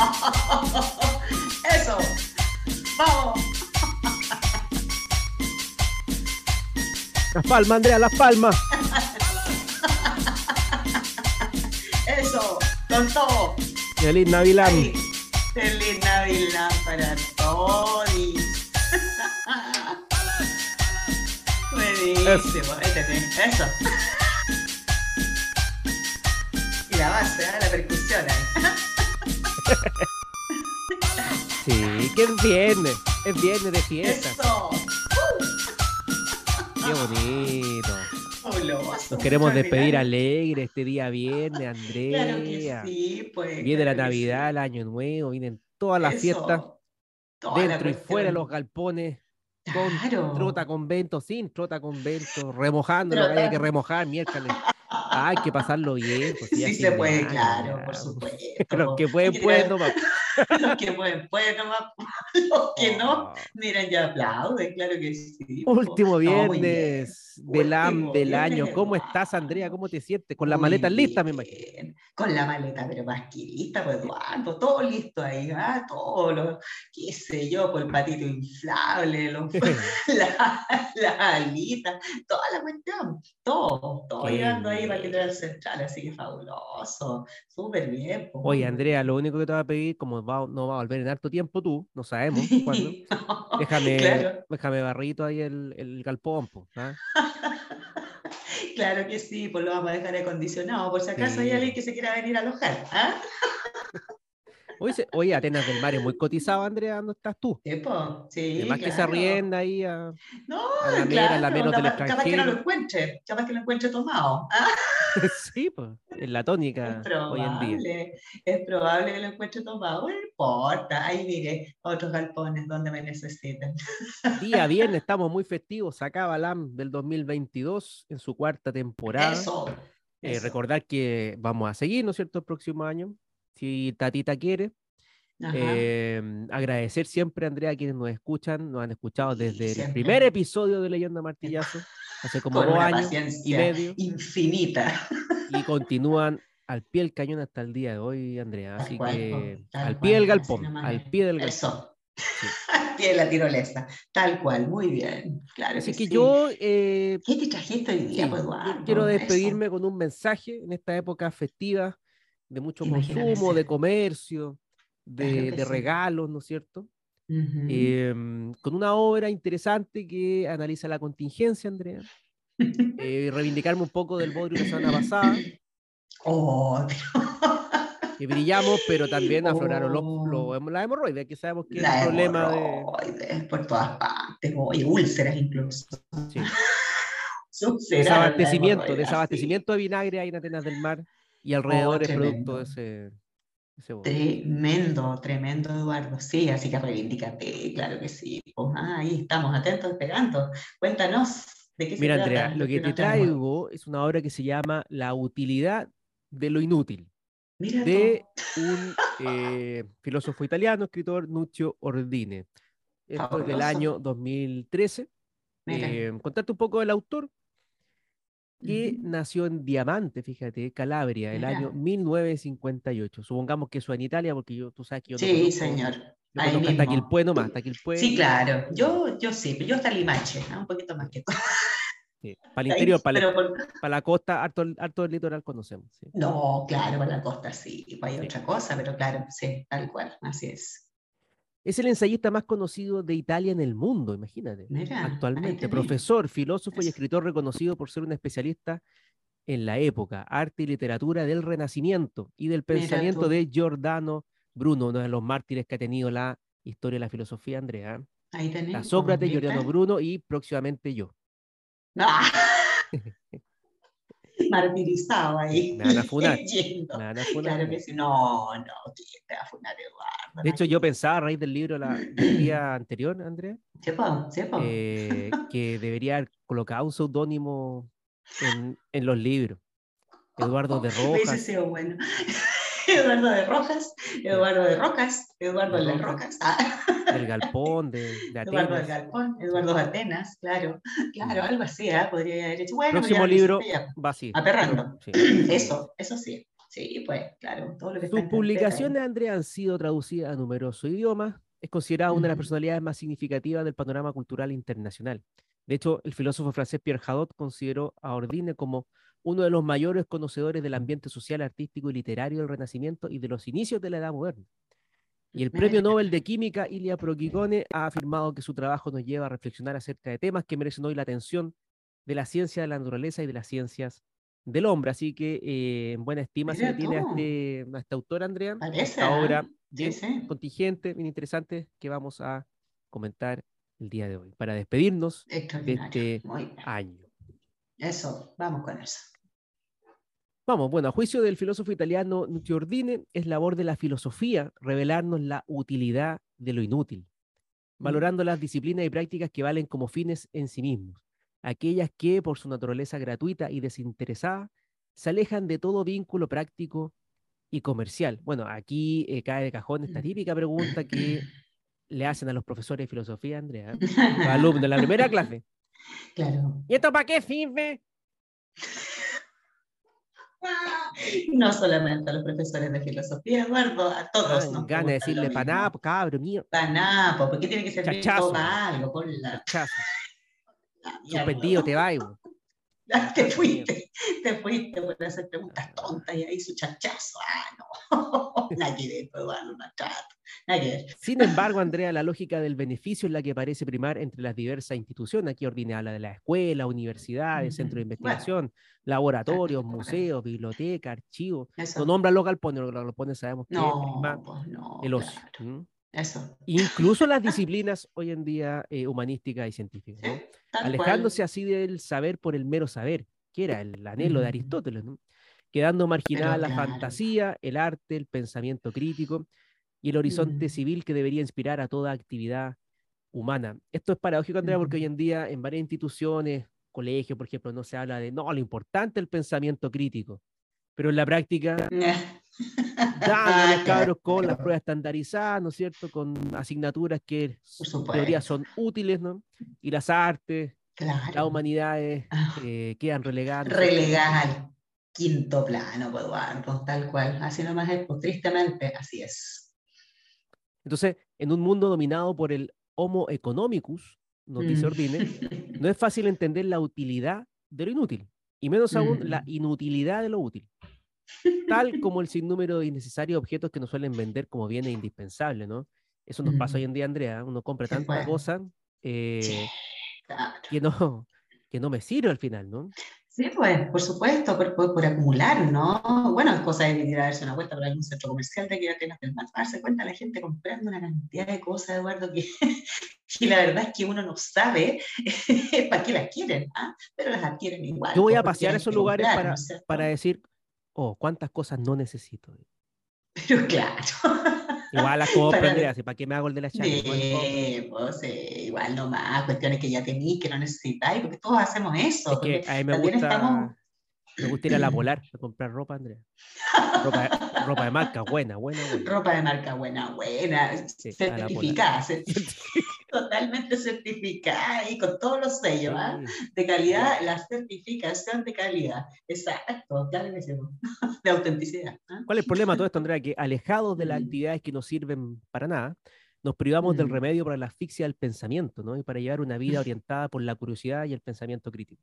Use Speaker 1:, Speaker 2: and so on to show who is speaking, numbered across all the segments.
Speaker 1: Eso. Vamos.
Speaker 2: Las palmas, Andrea, las palmas.
Speaker 1: Eso. Con todo.
Speaker 2: Feliz Navidad.
Speaker 1: Feliz Navidad para todos. Buenísimo. Ahí tenés. Eso. Y la base, ¿eh? la percusión ahí.
Speaker 2: Sí, que es viernes. Es viernes de fiesta.
Speaker 1: Eso.
Speaker 2: Qué bonito. Nos queremos despedir alegre este día viernes,
Speaker 1: Claro
Speaker 2: Andrea.
Speaker 1: que sí, pues.
Speaker 2: Viene la
Speaker 1: claro que sí.
Speaker 2: Navidad, el Año Nuevo, vienen todas las
Speaker 1: Eso,
Speaker 2: fiestas,
Speaker 1: toda la
Speaker 2: dentro y fuera de los galpones, con
Speaker 1: Claro.
Speaker 2: trota convento, sin trota convento, remojando lo que haya que remojar miércoles. Hay que pasarlo bien. pues,
Speaker 1: Sí se
Speaker 2: de
Speaker 1: puede, claro, por
Speaker 2: pues.
Speaker 1: supuesto.
Speaker 2: Los que pueden, pueden.
Speaker 1: Los que pueden, pueden nomás. Los que no,
Speaker 2: Oh.
Speaker 1: miren, ya aplauden, claro que sí. po.
Speaker 2: Último
Speaker 1: No,
Speaker 2: viernes del, am-
Speaker 1: Último
Speaker 2: del
Speaker 1: viernes
Speaker 2: año. ¿Cómo estás, Andrea? ¿Cómo te sientes? Con las
Speaker 1: Muy
Speaker 2: maletas listas, me imagino.
Speaker 1: bien. Con la maleta, pero más que lista, pues Eduardo, todo listo ahí, ¿ah? todo lo, qué sé yo, por el patito inflable, los, la, la alita, toda la cuestión, todo, todo
Speaker 2: Qué
Speaker 1: llegando ahí para. Catedral Central, así que fabuloso, súper bien. pues,
Speaker 2: Oye, Andrea, lo único que te voy a pedir, como va- no va a volver en harto tiempo tú, no sabemos cuándo.
Speaker 1: No,
Speaker 2: déjame,
Speaker 1: Claro,
Speaker 2: déjame barrito ahí el, el galpón, po, ¿ah?
Speaker 1: claro que sí, pues lo vamos a dejar acondicionado, por si acaso hay alguien que se quiera venir a alojar. ¿ah?
Speaker 2: Oye, se- oye, Atenas del Mar es muy cotizado, Andrea, ¿dónde estás tú?
Speaker 1: Sí, pues, sí,
Speaker 2: Además que se arrienda ahí a,
Speaker 1: No,
Speaker 2: a la mera,
Speaker 1: claro,
Speaker 2: la menos del
Speaker 1: capaz, capaz que no lo
Speaker 2: extranjero.
Speaker 1: encuentre, capaz que lo encuentre tomado. ¿ah?
Speaker 2: sí, pues, en la tónica
Speaker 1: Es
Speaker 2: hoy en día.
Speaker 1: probable, es probable que lo encuentre tomado. No importa, ahí mire, otros galpones donde me necesiten.
Speaker 2: Día viernes, estamos muy festivos. Acaba LAM del 2022 en su cuarta temporada.
Speaker 1: Eso.
Speaker 2: Eh, recordar que vamos a seguir, ¿no es cierto?, el próximo año, si Tatita quiere. Eh, agradecer siempre, Andrea, a quienes nos escuchan, nos han escuchado desde el primer episodio de Leyenda Martillazo, hace como
Speaker 1: Con
Speaker 2: dos años y medio,
Speaker 1: infinita.
Speaker 2: y continúan al pie del cañón hasta el día de hoy, Andrea. Así
Speaker 1: cual,
Speaker 2: que al pie del
Speaker 1: cual,
Speaker 2: galpón, al pie del galpón.
Speaker 1: Eso. Al pie de la tirolesa. Tal cual, muy bien. Claro
Speaker 2: Así
Speaker 1: que,
Speaker 2: que
Speaker 1: sí.
Speaker 2: yo eh,
Speaker 1: ¿Qué te trajiste hoy día,
Speaker 2: Sí,
Speaker 1: pues, Eduardo?
Speaker 2: quiero
Speaker 1: Eso.
Speaker 2: despedirme con un mensaje en esta época festiva de mucho
Speaker 1: Imagínate
Speaker 2: consumo, de comercio, de,
Speaker 1: Claro
Speaker 2: de
Speaker 1: sí.
Speaker 2: regalos, ¿no es cierto?
Speaker 1: Ujú.
Speaker 2: Em, con una obra interesante que analiza la contingencia, Andrea. Eh, reivindicarme un poco del bodrio de la semana pasada,
Speaker 1: Oh,
Speaker 2: que brillamos, pero también afloraron los,
Speaker 1: Oh.
Speaker 2: los- la hemorroides, que sabemos que es
Speaker 1: la
Speaker 2: un problema de...
Speaker 1: por todas partes, oye, úlceras incluso.
Speaker 2: sí, desabastecimiento, desabastecimiento de vinagre ahí en Atenas del Mar y alrededor es producto de ese.
Speaker 1: Tremendo, tremendo, Eduardo. Sí, así que reivindícate, claro que sí. Pues, ah, ahí estamos, atentos, esperando. Cuéntanos de qué se
Speaker 2: Mira,
Speaker 1: trata
Speaker 2: Andrea, lo que te traigo es una obra que se llama La utilidad de lo inútil,
Speaker 1: Mira
Speaker 2: de
Speaker 1: tú.
Speaker 2: un eh, filósofo italiano, escritor Nuccio Ordine. Esto es del año 2013.
Speaker 1: Mira.
Speaker 2: Eh, contarte un poco del autor, que nació en Diamante, fíjate, Calabria, el
Speaker 1: Mira.
Speaker 2: año 1958. Supongamos que eso en Italia, porque yo, tú sabes que yo no
Speaker 1: Sí,
Speaker 2: conozco,
Speaker 1: señor.
Speaker 2: yo
Speaker 1: Ahí
Speaker 2: conozco hasta
Speaker 1: mismo.
Speaker 2: Quilpué nomás, hasta Quilpué,
Speaker 1: Sí, claro. Yo, yo sí, pero yo hasta Limache, ¿no? un poquito más que
Speaker 2: sí, para el interior, para, la-
Speaker 1: por-
Speaker 2: para la costa, harto, harto del litoral conocemos. sí.
Speaker 1: No, claro, para la costa sí, pues hay
Speaker 2: Sí.
Speaker 1: otra cosa, pero claro, sí, tal cual, así es.
Speaker 2: Es el ensayista más conocido de Italia en el mundo, imagínate.
Speaker 1: Mira,
Speaker 2: Actualmente, profesor, filósofo y escritor reconocido por ser un especialista en la época, arte y literatura del Renacimiento y del pensamiento de Giordano Bruno, uno de los mártires que ha tenido la historia de la filosofía, Andrea.
Speaker 1: Ahí tenés.
Speaker 2: La Sócrates. Giordano Bruno y próximamente yo.
Speaker 1: ¡Ah! Martirizado ahí.
Speaker 2: Me van a funar. Me van a funar.
Speaker 1: Claro que sí. No, no, ¿quién te va a funar, Eduardo?
Speaker 2: De hecho, yo pensaba a raíz del libro la, del día anterior, Andrea,
Speaker 1: Sepa, sepa.
Speaker 2: eh, que debería haber colocado un seudónimo en, en los libros. Eduardo de
Speaker 1: Hubiese
Speaker 2: Rojas.
Speaker 1: sido bueno. Eduardo de Rojas, Eduardo de Rocas, Eduardo
Speaker 2: De
Speaker 1: de las
Speaker 2: Rocas.
Speaker 1: Ah,
Speaker 2: del Galpón, de, de
Speaker 1: Eduardo del
Speaker 2: Atenas.
Speaker 1: Galpón, Eduardo de Atenas, claro, claro, algo así, ¿ah? podría haber hecho. Bueno,
Speaker 2: Próximo
Speaker 1: ya
Speaker 2: libro
Speaker 1: ya.
Speaker 2: va así.
Speaker 1: Aperrando.
Speaker 2: Sí.
Speaker 1: Eso, eso sí. Sí, pues, claro, todo lo que
Speaker 2: Sus publicaciones, Andrea, han sido traducidas a numerosos idiomas. Es considerada una de las personalidades más significativas del panorama cultural internacional. De hecho, el filósofo francés Pierre Hadot consideró a Ordine como uno de los mayores conocedores del ambiente social, artístico y literario del Renacimiento y de los inicios de la Edad Moderna. Y el Premio Nobel de Química, Ilia Proquicone, ha afirmado que su trabajo nos lleva a reflexionar acerca de temas que merecen hoy la atención de la ciencia de la naturaleza y de las ciencias del hombre. Así que eh, en buena estima se tiene a este, a este autor, Andrea. esta ¿ah? obra bien contingente, bien interesante, que vamos a comentar el día de hoy, para despedirnos de este año.
Speaker 1: Eso, vamos con eso.
Speaker 2: Vamos, bueno, a juicio del filósofo italiano Nucciordine, es labor de la filosofía revelarnos la utilidad de lo inútil, mm. valorando las disciplinas y prácticas que valen como fines en sí mismos, aquellas que, por su naturaleza gratuita y desinteresada, se alejan de todo vínculo práctico y comercial. Bueno, aquí eh, cae de cajón esta mm. típica pregunta que le hacen a los profesores de filosofía, Andrea, alumnos de la primera clase.
Speaker 1: Claro.
Speaker 2: ¿Y esto para qué sirve?
Speaker 1: No solamente a los profesores de filosofía, Eduardo, a todos.
Speaker 2: Ah, gana de decirle panapo, cabrón mío.
Speaker 1: Panapo, ¿por qué tiene que ser
Speaker 2: Chachazo.
Speaker 1: algo? Por
Speaker 2: la... Suspendido, te va,
Speaker 1: te fuiste, te fuiste por hacer preguntas tontas y ahí su chachazo. Ah, no. Chata.
Speaker 2: Sin embargo, Andrea, la lógica del beneficio es la que parece primar entre las diversas instituciones. Aquí ordina habla de la escuela, universidades, centros de investigación, laboratorios, museos, bibliotecas, archivos. No nombra local pone, lo pone sabemos que
Speaker 1: no, pues no,
Speaker 2: el ocio. Eso. Incluso las disciplinas hoy en día eh, humanísticas y científicas, alejándose así del saber por el mero saber, que era el anhelo de Aristóteles, quedando marginada la fantasía, el arte, el pensamiento crítico y el horizonte civil que debería inspirar a toda actividad humana. Esto es paradójico, Andrea, porque hoy en día en varias instituciones, colegios, por ejemplo, no se habla de, no, lo importante es el pensamiento crítico, pero en la práctica, dan los cabros con las pruebas estandarizadas, ¿no es cierto?, con asignaturas que en teoría son útiles, ¿no? Y las artes, las humanidades ah. eh, quedan relegadas.
Speaker 1: Relegadas al quinto plano, pues, Eduardo, tal cual. Así nomás es, pues, tristemente, así es.
Speaker 2: Entonces, en un mundo dominado por el homo economicus, nos dice mm. Ordine, no es fácil entender la utilidad de lo inútil, y menos aún la mm. inutilidad de lo útil, tal como el sinnúmero de innecesarios objetos que nos suelen vender como bienes indispensables, ¿no? Eso nos pasa hoy en día, Andrea, uno compra tanta cosa eh, que, no, que no me sirve al final, ¿no?
Speaker 1: Sí, pues, por supuesto, por, por, acumular, ¿no? Bueno, es cosa de venir a darse una vuelta por algún centro comercial de aquí a Atenas del darse cuenta la gente comprando una cantidad de cosas, Eduardo, que, y la verdad es que uno no sabe para qué las quieren, ¿ah? pero las adquieren igual.
Speaker 2: Yo voy a pasear esos lugares para, para decir, oh, cuántas cosas no necesito.
Speaker 1: Pero claro.
Speaker 2: Igual las compro, Andrea, ¿para qué me hago el de la
Speaker 1: charla? Sí, pues, igual nomás, cuestiones que ya tenéis, que no necesitáis, porque todos hacemos eso.
Speaker 2: Es que a mí me gusta, me gusta ir a la Polar a comprar ropa, Andrea. Ropa, ropa, de marca buena, buena, buena.
Speaker 1: Ropa de marca buena, buena. certificada, totalmente certificada y con todos los sellos ¿ah? de calidad, la certificación de calidad. Exacto, claro que sí. De autenticidad. ¿ah?
Speaker 2: ¿Cuál es el problema de todo esto, Andrea? Que alejados de las mm. actividades que no sirven para nada, nos privamos del mm. remedio para la asfixia del pensamiento, ¿no? Y para llevar una vida orientada por la curiosidad y el pensamiento crítico.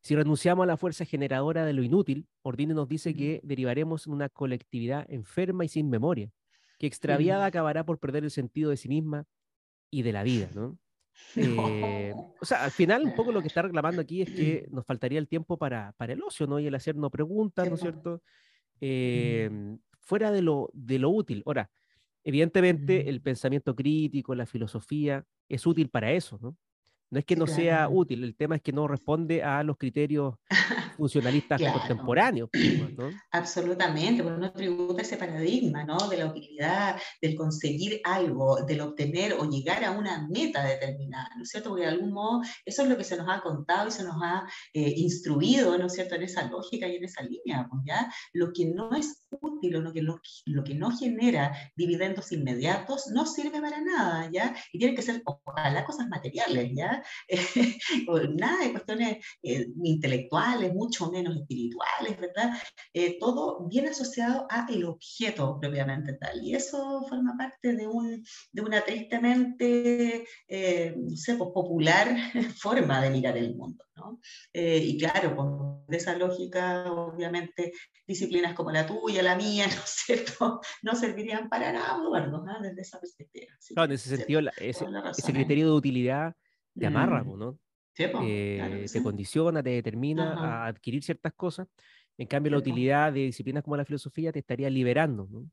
Speaker 2: Si renunciamos a la fuerza generadora de lo inútil, Ordine nos dice que derivaremos en una colectividad enferma y sin memoria, que extraviada acabará por perder el sentido de sí misma y de la vida, ¿no? Eh, o sea, al final un poco lo que está reclamando aquí es que nos faltaría el tiempo para, para el ocio, ¿no? Y el hacernos preguntas, ¿no es cierto? Em, fuera de lo, de lo útil. Ahora, evidentemente el pensamiento crítico, la filosofía, es útil para eso, ¿no? No es que no sea útil, el tema es que no responde a los criterios funcionalistas contemporáneos. Pues, ¿no?
Speaker 1: Absolutamente, porque no tributa ese paradigma ¿no? de la utilidad, del conseguir algo, del obtener o llegar a una meta determinada, ¿no es cierto? Porque de algún modo eso es lo que se nos ha contado y se nos ha eh, instruido, ¿no es cierto?, en esa lógica y en esa línea, pues, ¿ya? Lo que no es útil lo que, lo, que no genera dividendos inmediatos no sirve para nada, ¿ya? Y tienen que ser, ojalá, cosas materiales, ¿ya? nada de cuestiones eh, intelectuales, mucho menos espirituales, ¿verdad? Eh, todo bien asociado a el objeto propiamente tal. Y eso forma parte de, un, de una tristemente, eh, no sé, pues, popular forma de mirar el mundo, ¿no? y claro, con esa lógica, obviamente, disciplinas como la tuya, la mía, ¿no es cierto?, no servirían para nada, ¿no? desde esa perspectiva.
Speaker 2: Claro, en ese sentido, ese, criterio de utilidad te amarra, mm. ¿no? Eh, te condiciona, te determina a adquirir ciertas cosas. En cambio, la utilidad de disciplinas como la filosofía te estaría liberando, ¿no?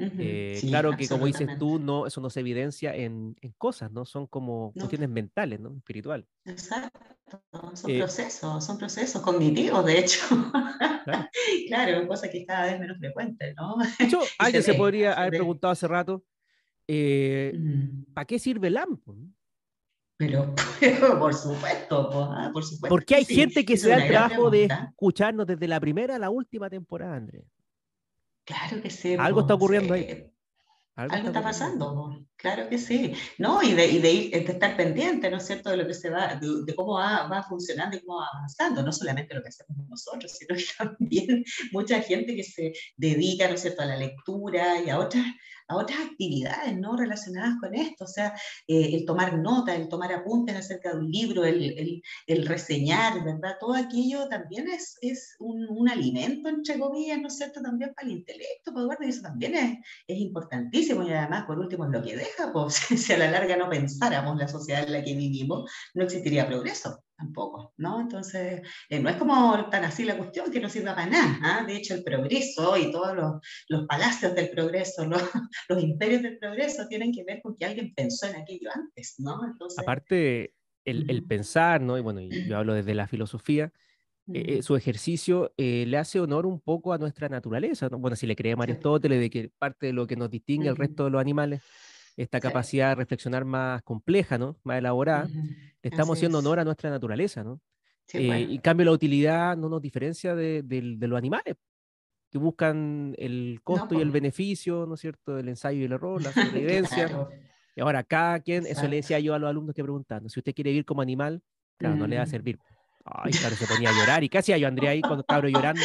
Speaker 2: Eh, claro que como dices tú, no, eso no se evidencia en, en cosas, ¿no? Son como cuestiones mentales, ¿no? Espiritual.
Speaker 1: Exacto, son eh, procesos, son procesos cognitivos, de hecho. Claro, claro cosa que cada vez menos frecuente, ¿no?
Speaker 2: De hecho, alguien se, podría haber preguntado hace rato, ¿para qué sirve el AMPO?
Speaker 1: Pero, por supuesto, ah, por supuesto.
Speaker 2: Porque hay gente que se da el trabajo de escucharnos desde la primera a la última temporada, Andrés.
Speaker 1: Claro que sí.
Speaker 2: Algo está ocurriendo ahí.
Speaker 1: Algo, está, pasando, claro que sí. No, y de, y de, ir, de, estar pendiente, ¿no es cierto?, de lo que se va, de, cómo va, va, funcionando y cómo va avanzando, no solamente lo que hacemos nosotros, sino también mucha gente que se dedica, ¿no es cierto?, a la lectura y a otras, a otras actividades ¿no? relacionadas con esto, o sea, eh, el tomar nota, el tomar apuntes acerca de un libro, el, el, reseñar, ¿verdad? Todo aquello también es, es un, un, alimento, entre comillas, ¿no es cierto?, también para el intelecto, pues, y eso también es, es, importantísimo, y además, por último, es lo que deja, pues, si a la larga no pensáramos la sociedad en la que vivimos, no existiría progreso tampoco, ¿no? Entonces, eh, no es como tan así la cuestión que no sirva para nada. ¿ah? De hecho, el progreso y todos los, los palacios del progreso, los, los, imperios del progreso tienen que ver con que alguien pensó en aquello antes, ¿no?
Speaker 2: Entonces, Aparte, el, el, pensar, ¿no? Y bueno, yo hablo desde la filosofía, eh, su ejercicio eh, le hace honor un poco a nuestra naturaleza, ¿no? Bueno, si le creemos a Aristóteles de que parte de lo que nos distingue al resto de los animales esta capacidad de reflexionar más compleja, ¿no? Más elaborada, estamos haciendo honor a nuestra naturaleza, ¿no? Sí, eh, Y en cambio la utilidad no nos diferencia de, los animales, que buscan el costo y el beneficio, ¿no es cierto?, del ensayo y el error, la supervivencia. Y ahora, cada quien, eso le decía yo a los alumnos que preguntan, si usted quiere vivir como animal, claro, no le va a mm. servir. Ay, claro, se ponía a llorar. ¿Y qué hacía yo, Andrea, ahí cuando cabro llorando?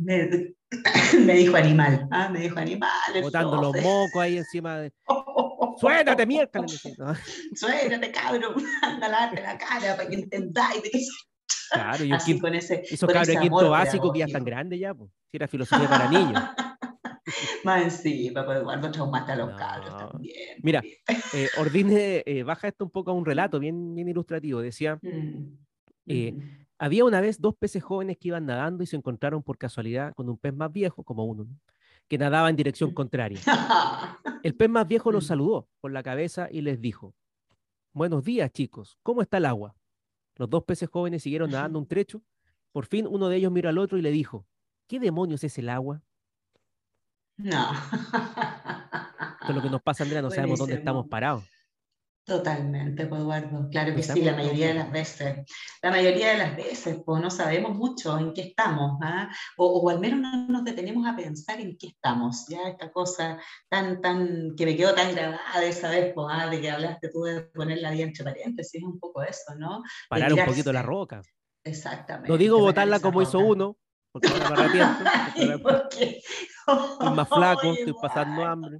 Speaker 1: Me, me, dijo animal, ah, me dijo animal.
Speaker 2: Botando los mocos ahí encima de... Suénate, mierda.
Speaker 1: Suénate, cabrón. Anda, la cara para que qué
Speaker 2: Claro, y Así, con ese, esos cabros de quinto básico que ya están grandes ya, pues. Si era filosofía para niños.
Speaker 1: Más encima, pues Eduardo traumata a los cabros también.
Speaker 2: Mira, eh, Ordine eh, baja esto un poco a un relato bien, bien ilustrativo. Decía, mm, eh, mm. había una vez dos peces jóvenes que iban nadando y se encontraron por casualidad con un pez más viejo, como uno, que nadaba en dirección contraria. El pez más viejo los mm. saludó por la cabeza y les dijo, buenos días chicos, ¿cómo está el agua? Los dos peces jóvenes siguieron nadando un trecho. Por fin uno de ellos miró al otro y le dijo, ¿qué demonios es el agua?
Speaker 1: No.
Speaker 2: Esto es lo que nos pasa, Andrea, no sabemos dónde estamos parados.
Speaker 1: Totalmente, Eduardo. Claro que sí, la mayoría de las veces. La mayoría de las veces, pues no sabemos mucho en qué estamos, ¿ah? o, al menos no nos detenemos a pensar en qué estamos. Ya esta cosa tan, tan, que me quedó tan grabada de esa vez, pues, ¿ah? de que hablaste tú de ponerla ahí entre paréntesis, es un poco eso, ¿no?
Speaker 2: Parar un poquito la roca.
Speaker 1: Exactamente.
Speaker 2: No digo botarla como hizo uno, porque ahora me arrepiento. Estoy más flaco, estoy pasando hambre.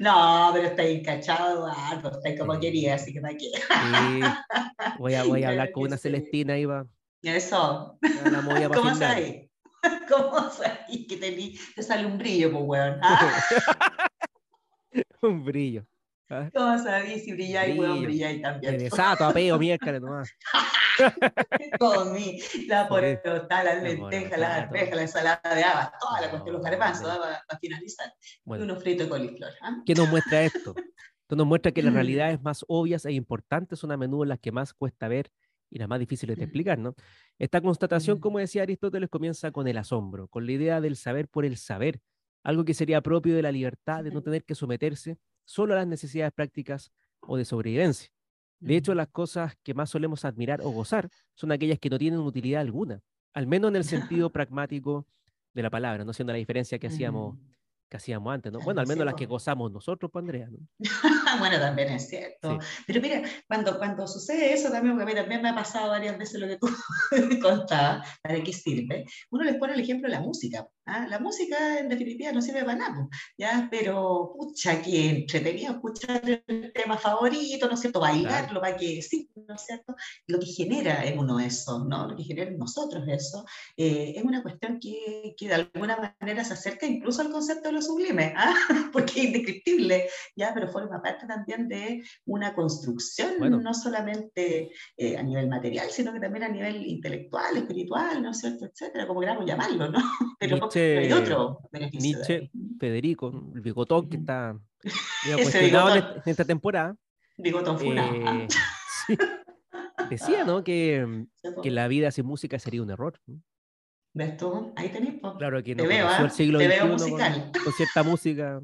Speaker 1: No, pero estoy encachado, Eduardo, estoy como quería, así que para qué. Sí.
Speaker 2: Voy a, voy a hablar con una Celestina ahí va.
Speaker 1: Eso. ¿Cómo ahí? ¿Cómo ahí? Que te, te, sale un brillo, pues, weón.
Speaker 2: un brillo.
Speaker 1: ¿Ah? ¿Cómo sabes si brilláis, weón, brilláis también?
Speaker 2: Me desato, apeo, miércoles nomás.
Speaker 1: Comí la porota, la lenteja, la arveja, la ensalada de habas, toda la cuestión, los garbanzos, para, finalizar. Y unos fritos de coliflor. ¿ah?
Speaker 2: ¿Qué nos muestra esto? Esto nos muestra que las mm. realidades más obvias e importantes son a menudo las que más cuesta ver y las más difíciles de mm. explicar, ¿no? Esta constatación, mm. como decía Aristóteles, comienza con el asombro, con la idea del saber por el saber, algo que sería propio de la libertad de no tener que someterse solo a las necesidades prácticas o de sobrevivencia. De hecho, las cosas que más solemos admirar o gozar son aquellas que no tienen utilidad alguna, al menos en el sentido pragmático de la palabra, no siendo la diferencia que hacíamos que hacíamos antes, ¿no? Bueno, al menos las que gozamos nosotros, pues Andrea, ¿no?
Speaker 1: bueno, también es cierto. Pero mira, cuando, cuando sucede eso también, porque a mí también me ha pasado varias veces lo que tú contabas, ¿para qué sirve? Uno les pone el ejemplo de la música. ¿Ah? La música, en definitiva, no sirve para nada, ¿ya? Pero, pucha, que entretenido escuchar el tema favorito, ¿no es cierto? Bailarlo, para que sí, ¿no es cierto? Lo que genera en uno eso, ¿no? Lo que genera en nosotros eso, eh, es una cuestión que, que de alguna manera se acerca incluso al concepto de los sublime, ¿ah? porque es indescriptible, ¿ya? pero forma parte también de una construcción, no solamente eh, a nivel material, sino que también a nivel intelectual, espiritual, ¿no es cierto?, etcétera, como queramos llamarlo, ¿no? Pero,
Speaker 2: Nietzsche, hay otro beneficio. Nietzsche, Federico, el bigotón que está cuestionado en esta temporada.
Speaker 1: Bigotón eh,
Speaker 2: sí, decía, ¿no? Que, que la vida sin música sería un error.
Speaker 1: ¿Ves tú? Ahí tenés.
Speaker 2: Claro que no te veo, el ¿ah? siglo te veo musical. Con, cierta música.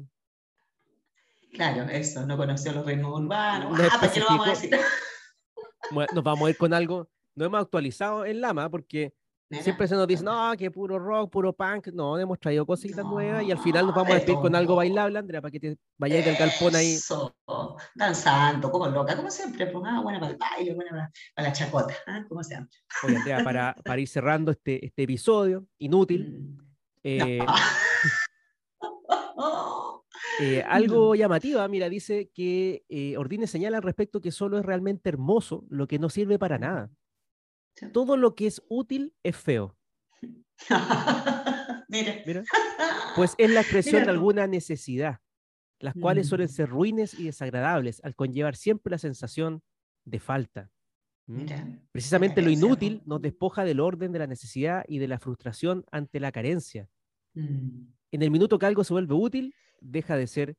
Speaker 1: Claro, eso, no conoció los ritmos urbanos. ah, ¿para qué lo vamos a decir?
Speaker 2: nos vamos a ir con algo. No hemos actualizado en Lama porque Siempre se nos dice, no, que puro rock, puro punk. No, hemos traído cositas nuevas y al final nos vamos a despedir con algo bailable, Andrea, para que te vayas del galpón ahí.
Speaker 1: danzando, como loca, como siempre. Pues, ah, buena para el baile, buena para, la chacota, ¿ah? como siempre.
Speaker 2: Oye, Andrea, para, para ir cerrando este, este episodio inútil, mm. eh, eh, algo llamativa, mira, dice que eh, Ordine señala al respecto que solo es realmente hermoso lo que no sirve para nada. Todo lo que es útil es feo.
Speaker 1: Mira.
Speaker 2: Pues es la expresión de alguna necesidad, las cuales suelen mm. ser ruines y desagradables, al conllevar siempre la sensación de falta. Precisamente lo inútil nos despoja del orden de la necesidad y de la frustración ante la carencia. Mm. En el minuto que algo se vuelve útil, deja de ser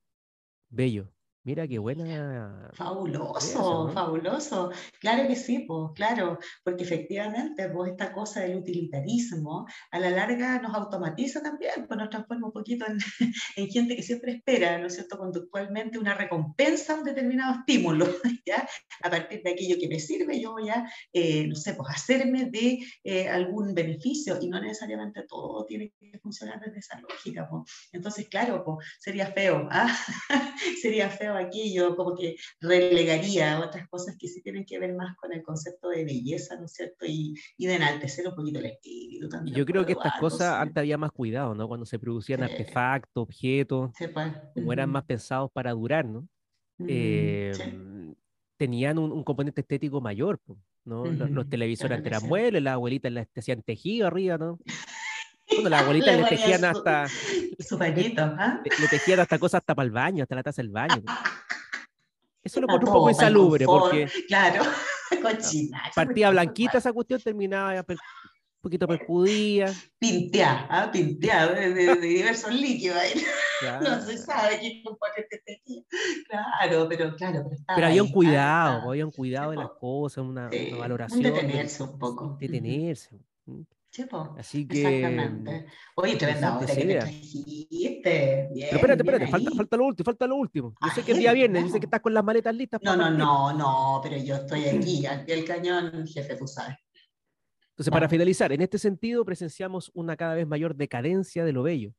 Speaker 2: bello. Mira qué buena.
Speaker 1: Fabuloso, fabuloso. Claro que sí, pues, claro, porque efectivamente, pues esta cosa del utilitarismo a la larga nos automatiza también, pues nos transforma un poquito en, gente que siempre espera, ¿no es cierto?, conductualmente una recompensa a un determinado estímulo, ¿ya? A partir de aquello que me sirve, yo voy a, eh, no sé, pues hacerme de eh, algún beneficio y no necesariamente todo tiene que funcionar desde esa lógica, pues. Entonces, claro, pues sería feo, ¿ah? sería feo aquí, yo como que relegaría otras cosas que sí tienen que ver más con el concepto de belleza, ¿no es cierto? Y, y de enaltecer un poquito el espíritu también.
Speaker 2: Yo creo que estas cosas antes había más cuidado, ¿no? Cuando se producían artefactos, objetos, pues. como eran más pensados para durar, ¿no? Em, tenían un, componente estético mayor, ¿no? los, televisores antes eran muebles, las abuelitas las hacían tejido arriba, ¿no? Bueno, las abuelitas le tejían hasta.
Speaker 1: Su bañito, ¿ah?
Speaker 2: Le, tejían hasta cosas hasta para el baño, hasta la taza del baño. Eso lo encuentro un poco insalubre, porque.
Speaker 1: Claro, cochina.
Speaker 2: Partía blanquita esa cuestión, terminaba un poquito percudida.
Speaker 1: Pinteada, ¿ah? pinteada, de, diversos líquidos ahí. No se sabe qué componente tenía. Claro, pero claro. Pero,
Speaker 2: pero había un cuidado, había un cuidado de las cosas, una, una valoración.
Speaker 1: detenerse un poco.
Speaker 2: Detenerse.
Speaker 1: Así que. Exactamente. Oye, tremenda que te trajiste. Bien,
Speaker 2: Pero espérate, espérate, falta, falta, lo último, falta lo último. Yo sé que el día viernes, yo sé que estás con las maletas listas.
Speaker 1: No, no, no, no, pero yo estoy aquí, al pie del cañón, jefe, tú sabes.
Speaker 2: Entonces, para finalizar, en este sentido, presenciamos una cada vez mayor decadencia de lo bello,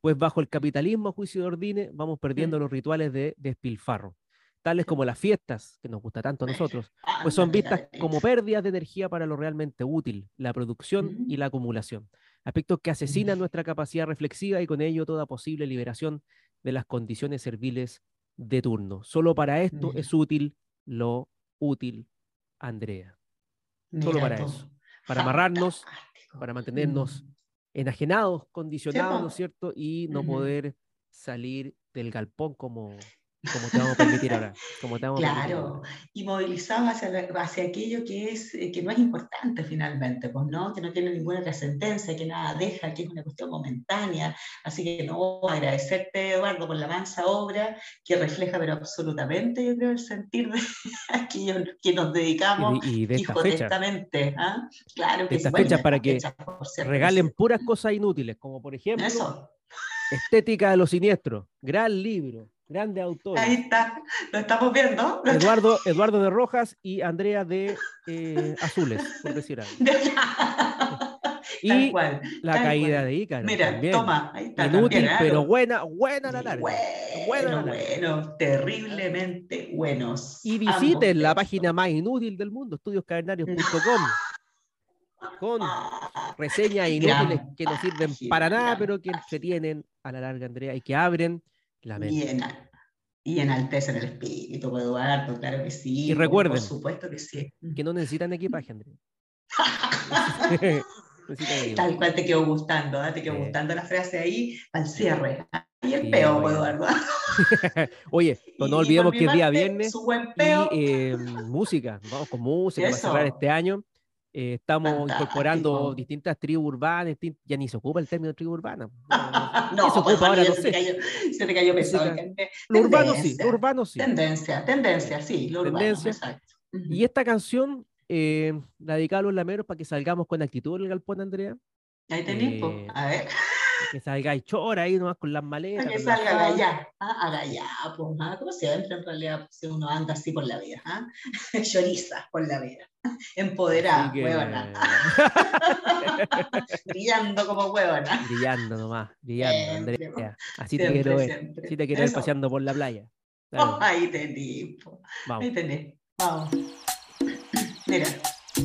Speaker 2: pues bajo el capitalismo, a juicio de Ordine, vamos perdiendo mm. los rituales de despilfarro tales como las fiestas, que nos gusta tanto a nosotros, ah, pues son vistas como pérdidas de energía para lo realmente útil, la producción y la acumulación. Aspectos que asesinan nuestra capacidad reflexiva y con ello toda posible liberación de las condiciones serviles de turno. Solo para esto es útil lo útil, Andrea. Solo para eso. Para amarrarnos, para mantenernos enajenados, condicionados, ¿no es cierto? Y no poder salir del galpón como, como te vamos a permitir ahora. Como te
Speaker 1: claro, y movilizado hacia, hacia aquello que, es, eh, que no es importante finalmente, pues, ¿no? que no tiene ninguna trascendencia, que nada deja, que es una cuestión momentánea. Así que no agradecerte, Eduardo, por la mansa obra que refleja, pero absolutamente, yo creo, el sentir de aquello que nos dedicamos
Speaker 2: y, de esta fecha.
Speaker 1: ¿ah? Claro
Speaker 2: que esta fecha para que regalen puras cosas inútiles, como por ejemplo. Estética de los siniestros, gran libro, Grande autor.
Speaker 1: Ahí está, lo estamos viendo.
Speaker 2: Eduardo, Eduardo de Rojas y Andrea de eh, Azules, por decir algo. y la caída de Ícaro.
Speaker 1: Mira, toma, ahí está.
Speaker 2: Inútil, pero buena, buena la larga.
Speaker 1: Bueno, bueno, terriblemente buenos.
Speaker 2: Y visiten la página más inútil del mundo, estudioscavernarios.com con reseñas inútiles que no sirven para nada, pero que se tienen a la larga, Andrea, y que abren la mente.
Speaker 1: Y enaltecen el espíritu, Eduardo, claro que sí.
Speaker 2: Y recuerden, por
Speaker 1: supuesto que sí.
Speaker 2: Que no necesitan equipaje, Andrea.
Speaker 1: Tal cual te quedó gustando, ¿eh? te quedó gustando la frase ahí al cierre. Y el peo, Eduardo.
Speaker 2: Oye, no olvidemos que es día viernes. Y eh, música, vamos con música para cerrar este año. Eh, estamos incorporando distintas tribus urbanas, ya ni se ocupa el término tribu urbana.
Speaker 1: no, se ocupa pues, ahora, no sé. Se te cayó, pesado.
Speaker 2: Lo urbano sí, lo urbano sí.
Speaker 1: Tendencia, tendencia, sí, lo tendencia.
Speaker 2: Y esta canción eh, la dedicaba a los lameros para que salgamos con actitud en el galpón, Andrea.
Speaker 1: Ahí tenéis, eh, a ver
Speaker 2: que salga y chora ahí nomás con las maletas.
Speaker 1: Que salga allá, ¿ah? allá, pues, ¿ah? ¿cómo se entra en realidad pues, si uno anda así por la vida? ¿ah? Choriza por la vida, empoderada, huevona. brillando como huevona.
Speaker 2: Brillando nomás, brillando, Andrea. Así te quiero ver, así te quiero ver paseando por la playa.
Speaker 1: Oh, ahí tenés, Vamos. ahí tenés, vamos. Mira.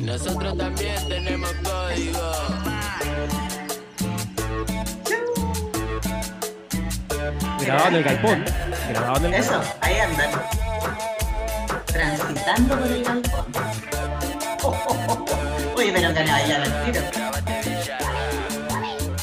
Speaker 3: Nosotros también tenemos código.
Speaker 2: Grabado en el galpón. Grabado en el
Speaker 1: Eso, ahí andan. Transitando por el galpón. Oye, pero que no el tiro.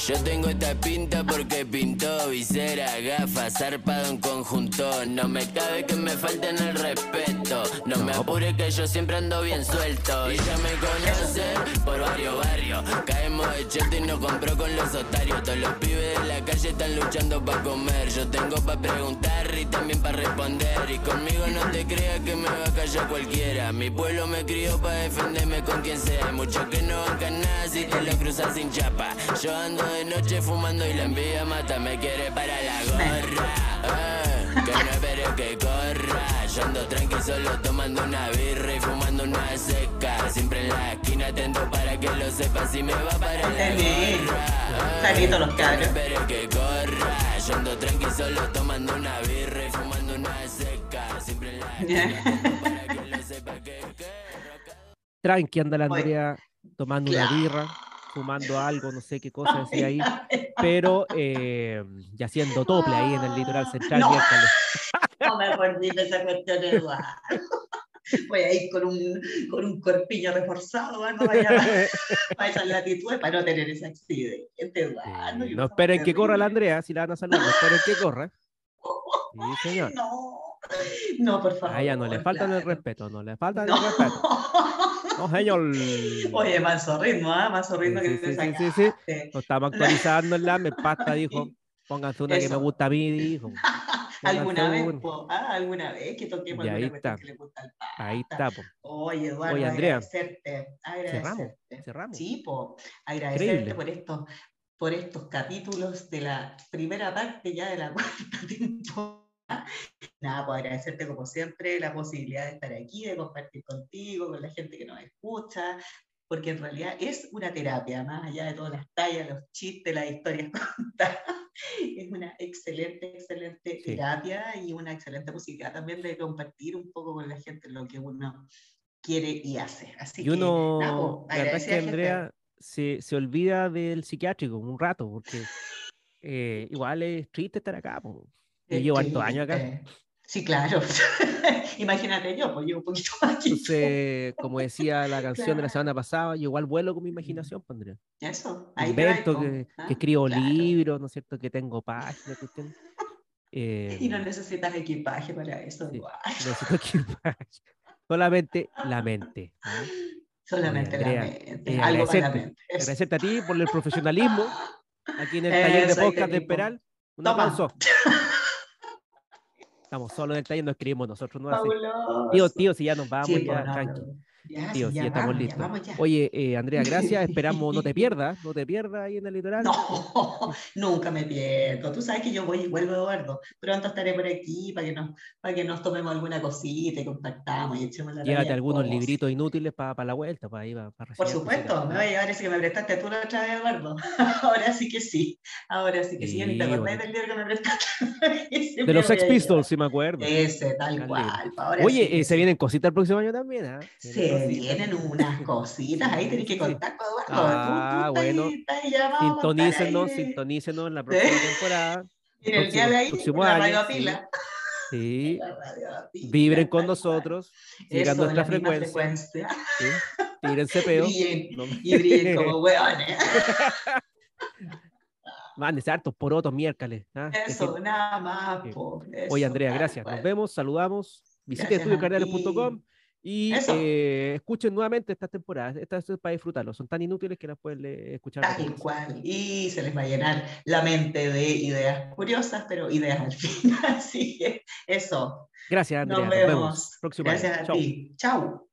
Speaker 3: Yo tengo esta pinta porque pintó visera, gafas, zarpado en conjunto. No me cabe que me falten el respeto. No me apure que yo siempre ando bien suelto. Y ya me conocen por varios barrios. Caemos de cheto y nos compró con los otarios. Todos los pibes de la calle están luchando para comer. Yo tengo para preguntar y también para responder. Y conmigo no te creas que me va a callar cualquiera. Mi pueblo me crió para defenderme con quien sea. Hay muchos que no bancan nada si te lo cruzas sin chapa. Yo ando de noche fumando y la envidia mata, me quiere para la gorra. Eh, que no espere que corra. Yo ando tranqui solo tomando una birra y fumando una seca. Siempre en la esquina atento para que lo sepa si me va para la gorra.
Speaker 1: Eh, los cabros.
Speaker 3: No espere que corra. Yo ando tranqui solo tomando una birra y fumando una seca. Siempre en la esquina para que lo sepa que
Speaker 2: Tranqui anda la Andrea tomando una birra fumando algo, no sé qué cosa decía ahí, pero eh, ya haciendo tople ahí en el litoral central.
Speaker 1: No, no me olvides esa cuestión, Eduardo. Voy a ir con un, con un corpiño reforzado, ¿no? vaya, a esa latitud para no tener ese accidente, Eduardo.
Speaker 2: no esperen que corra la Andrea, si la van a salvar, no esperen que corra. Sí, señor.
Speaker 1: No, no, por favor.
Speaker 2: A ella no le falta el respeto, no le falta el respeto. No, señor.
Speaker 1: Oye, manso ritmo, ¿ah? Manso ritmo que te
Speaker 2: sí, sí, sí, sí. Nos estamos actualizando en la me pasta, dijo. Pónganse una que me gusta a mí, dijo.
Speaker 1: ¿Alguna vez, po? Ah, ¿Alguna vez que toquemos alguna
Speaker 2: está.
Speaker 1: que le gusta al
Speaker 2: pasta? Ahí está, po.
Speaker 1: Oye, Eduardo, Oye, Andrea. agradecerte. agradecerte.
Speaker 2: Cerramos, cerramos.
Speaker 1: Sí, po. Agradecerte por estos, por estos capítulos de la primera parte ya de la cuarta temporada Nada, pues agradecerte como siempre la posibilidad de estar aquí, de compartir contigo, con la gente que nos escucha, porque en realidad es una terapia, más allá de todas las tallas, los chistes, las historias contadas. Es una excelente, excelente terapia y una excelente posibilidad también de compartir un poco con la gente lo que uno quiere y hace. Así
Speaker 2: y uno, que, la verdad es que Andrea se, se, olvida del psiquiátrico un rato, porque eh, igual es triste estar acá. Pues. Yo llevo harto años acá.
Speaker 1: Sí, claro. Imagínate yo, pues llevo un poquito más aquí.
Speaker 2: Entonces, como decía la canción de la semana pasada, yo igual vuelo con mi imaginación, Pandrea.
Speaker 1: Eso,
Speaker 2: ahí Invento que, ¿ah? que, escribo libros, ¿no es cierto? Que tengo páginas,
Speaker 1: eh, y no necesitas equipaje para eso.
Speaker 2: Sí, necesito equipaje. Solamente la mente.
Speaker 1: Solamente la mente. Algo para la mente.
Speaker 2: Agradecerte a ti por el profesionalismo aquí en el taller de podcast de Peral. Un aplauso. Estamos solo en el taller, no escribimos nosotros. No tío, tío, si ya nos vamos, ya, tranqui.
Speaker 1: Ya,
Speaker 2: Tío,
Speaker 1: sí,
Speaker 2: sí,
Speaker 1: ya
Speaker 2: estamos
Speaker 1: vamos, ya
Speaker 2: listos.
Speaker 1: vamos.
Speaker 2: Oye, eh, Andrea, gracias. Esperamos no te pierdas, no te pierdas ahí en el litoral.
Speaker 1: No, nunca me pierdo. Tú sabes que yo voy y vuelvo, Eduardo. Pronto estaré por aquí para que nos, para que nos tomemos alguna cosita y compartamos y echemos la
Speaker 2: Llévate algunos libritos inútiles para la vuelta, para ir, para,
Speaker 1: Por supuesto, me voy a llevar ese que me prestaste tú la otra vez, Eduardo. Ahora sí que sí. Ahora sí que sí. Ni te
Speaker 2: Sí,
Speaker 1: acordás
Speaker 2: bueno.
Speaker 1: del libro que me prestaste.
Speaker 2: De los Sex. Pistols, sí me acuerdo.
Speaker 1: Ese, tal cual. pa' ahora
Speaker 2: Oye,
Speaker 1: sí
Speaker 2: eh, se
Speaker 1: sí.
Speaker 2: vienen cositas el próximo año también, ¿ah?
Speaker 1: Se
Speaker 2: Vienen
Speaker 1: unas cositas, ahí tenés que
Speaker 2: Sí.
Speaker 1: contar con Eduardo.
Speaker 2: Ah,
Speaker 1: tú
Speaker 2: bueno. Sintonícenos, sintonícenos en la próxima temporada.
Speaker 1: En el día de ahí, la radio a
Speaker 2: sí.
Speaker 1: pila.
Speaker 2: Sí,
Speaker 1: pila,
Speaker 2: vibren con nosotros, sigan nuestra frecuencia,
Speaker 1: frecuencia.
Speaker 2: ¿sí? tírense peo.
Speaker 1: Brillen,
Speaker 2: No-
Speaker 1: y brillen como hueones.
Speaker 2: Mándense hartos porotos miércoles. ¿ah?
Speaker 1: Eso,
Speaker 2: sí.
Speaker 1: nada más.
Speaker 2: Sí. Oye, Andrea, gracias. Nos vemos, saludamos. Visiten
Speaker 1: Gracias a
Speaker 2: estudiocardenales.com
Speaker 1: ti.
Speaker 2: Y eh, escuchen nuevamente estas temporadas. Estas es para disfrutarlo. Son tan inútiles que las pueden escuchar.
Speaker 1: Tal cual. Y se les va a llenar la mente de ideas curiosas, pero ideas al fin. Así que eso.
Speaker 2: Gracias, Andrea.
Speaker 1: Nos
Speaker 2: Nos vemos.
Speaker 1: vemos.
Speaker 2: Próximo año.
Speaker 1: Gracias a
Speaker 2: Chau.
Speaker 1: ti. Chau.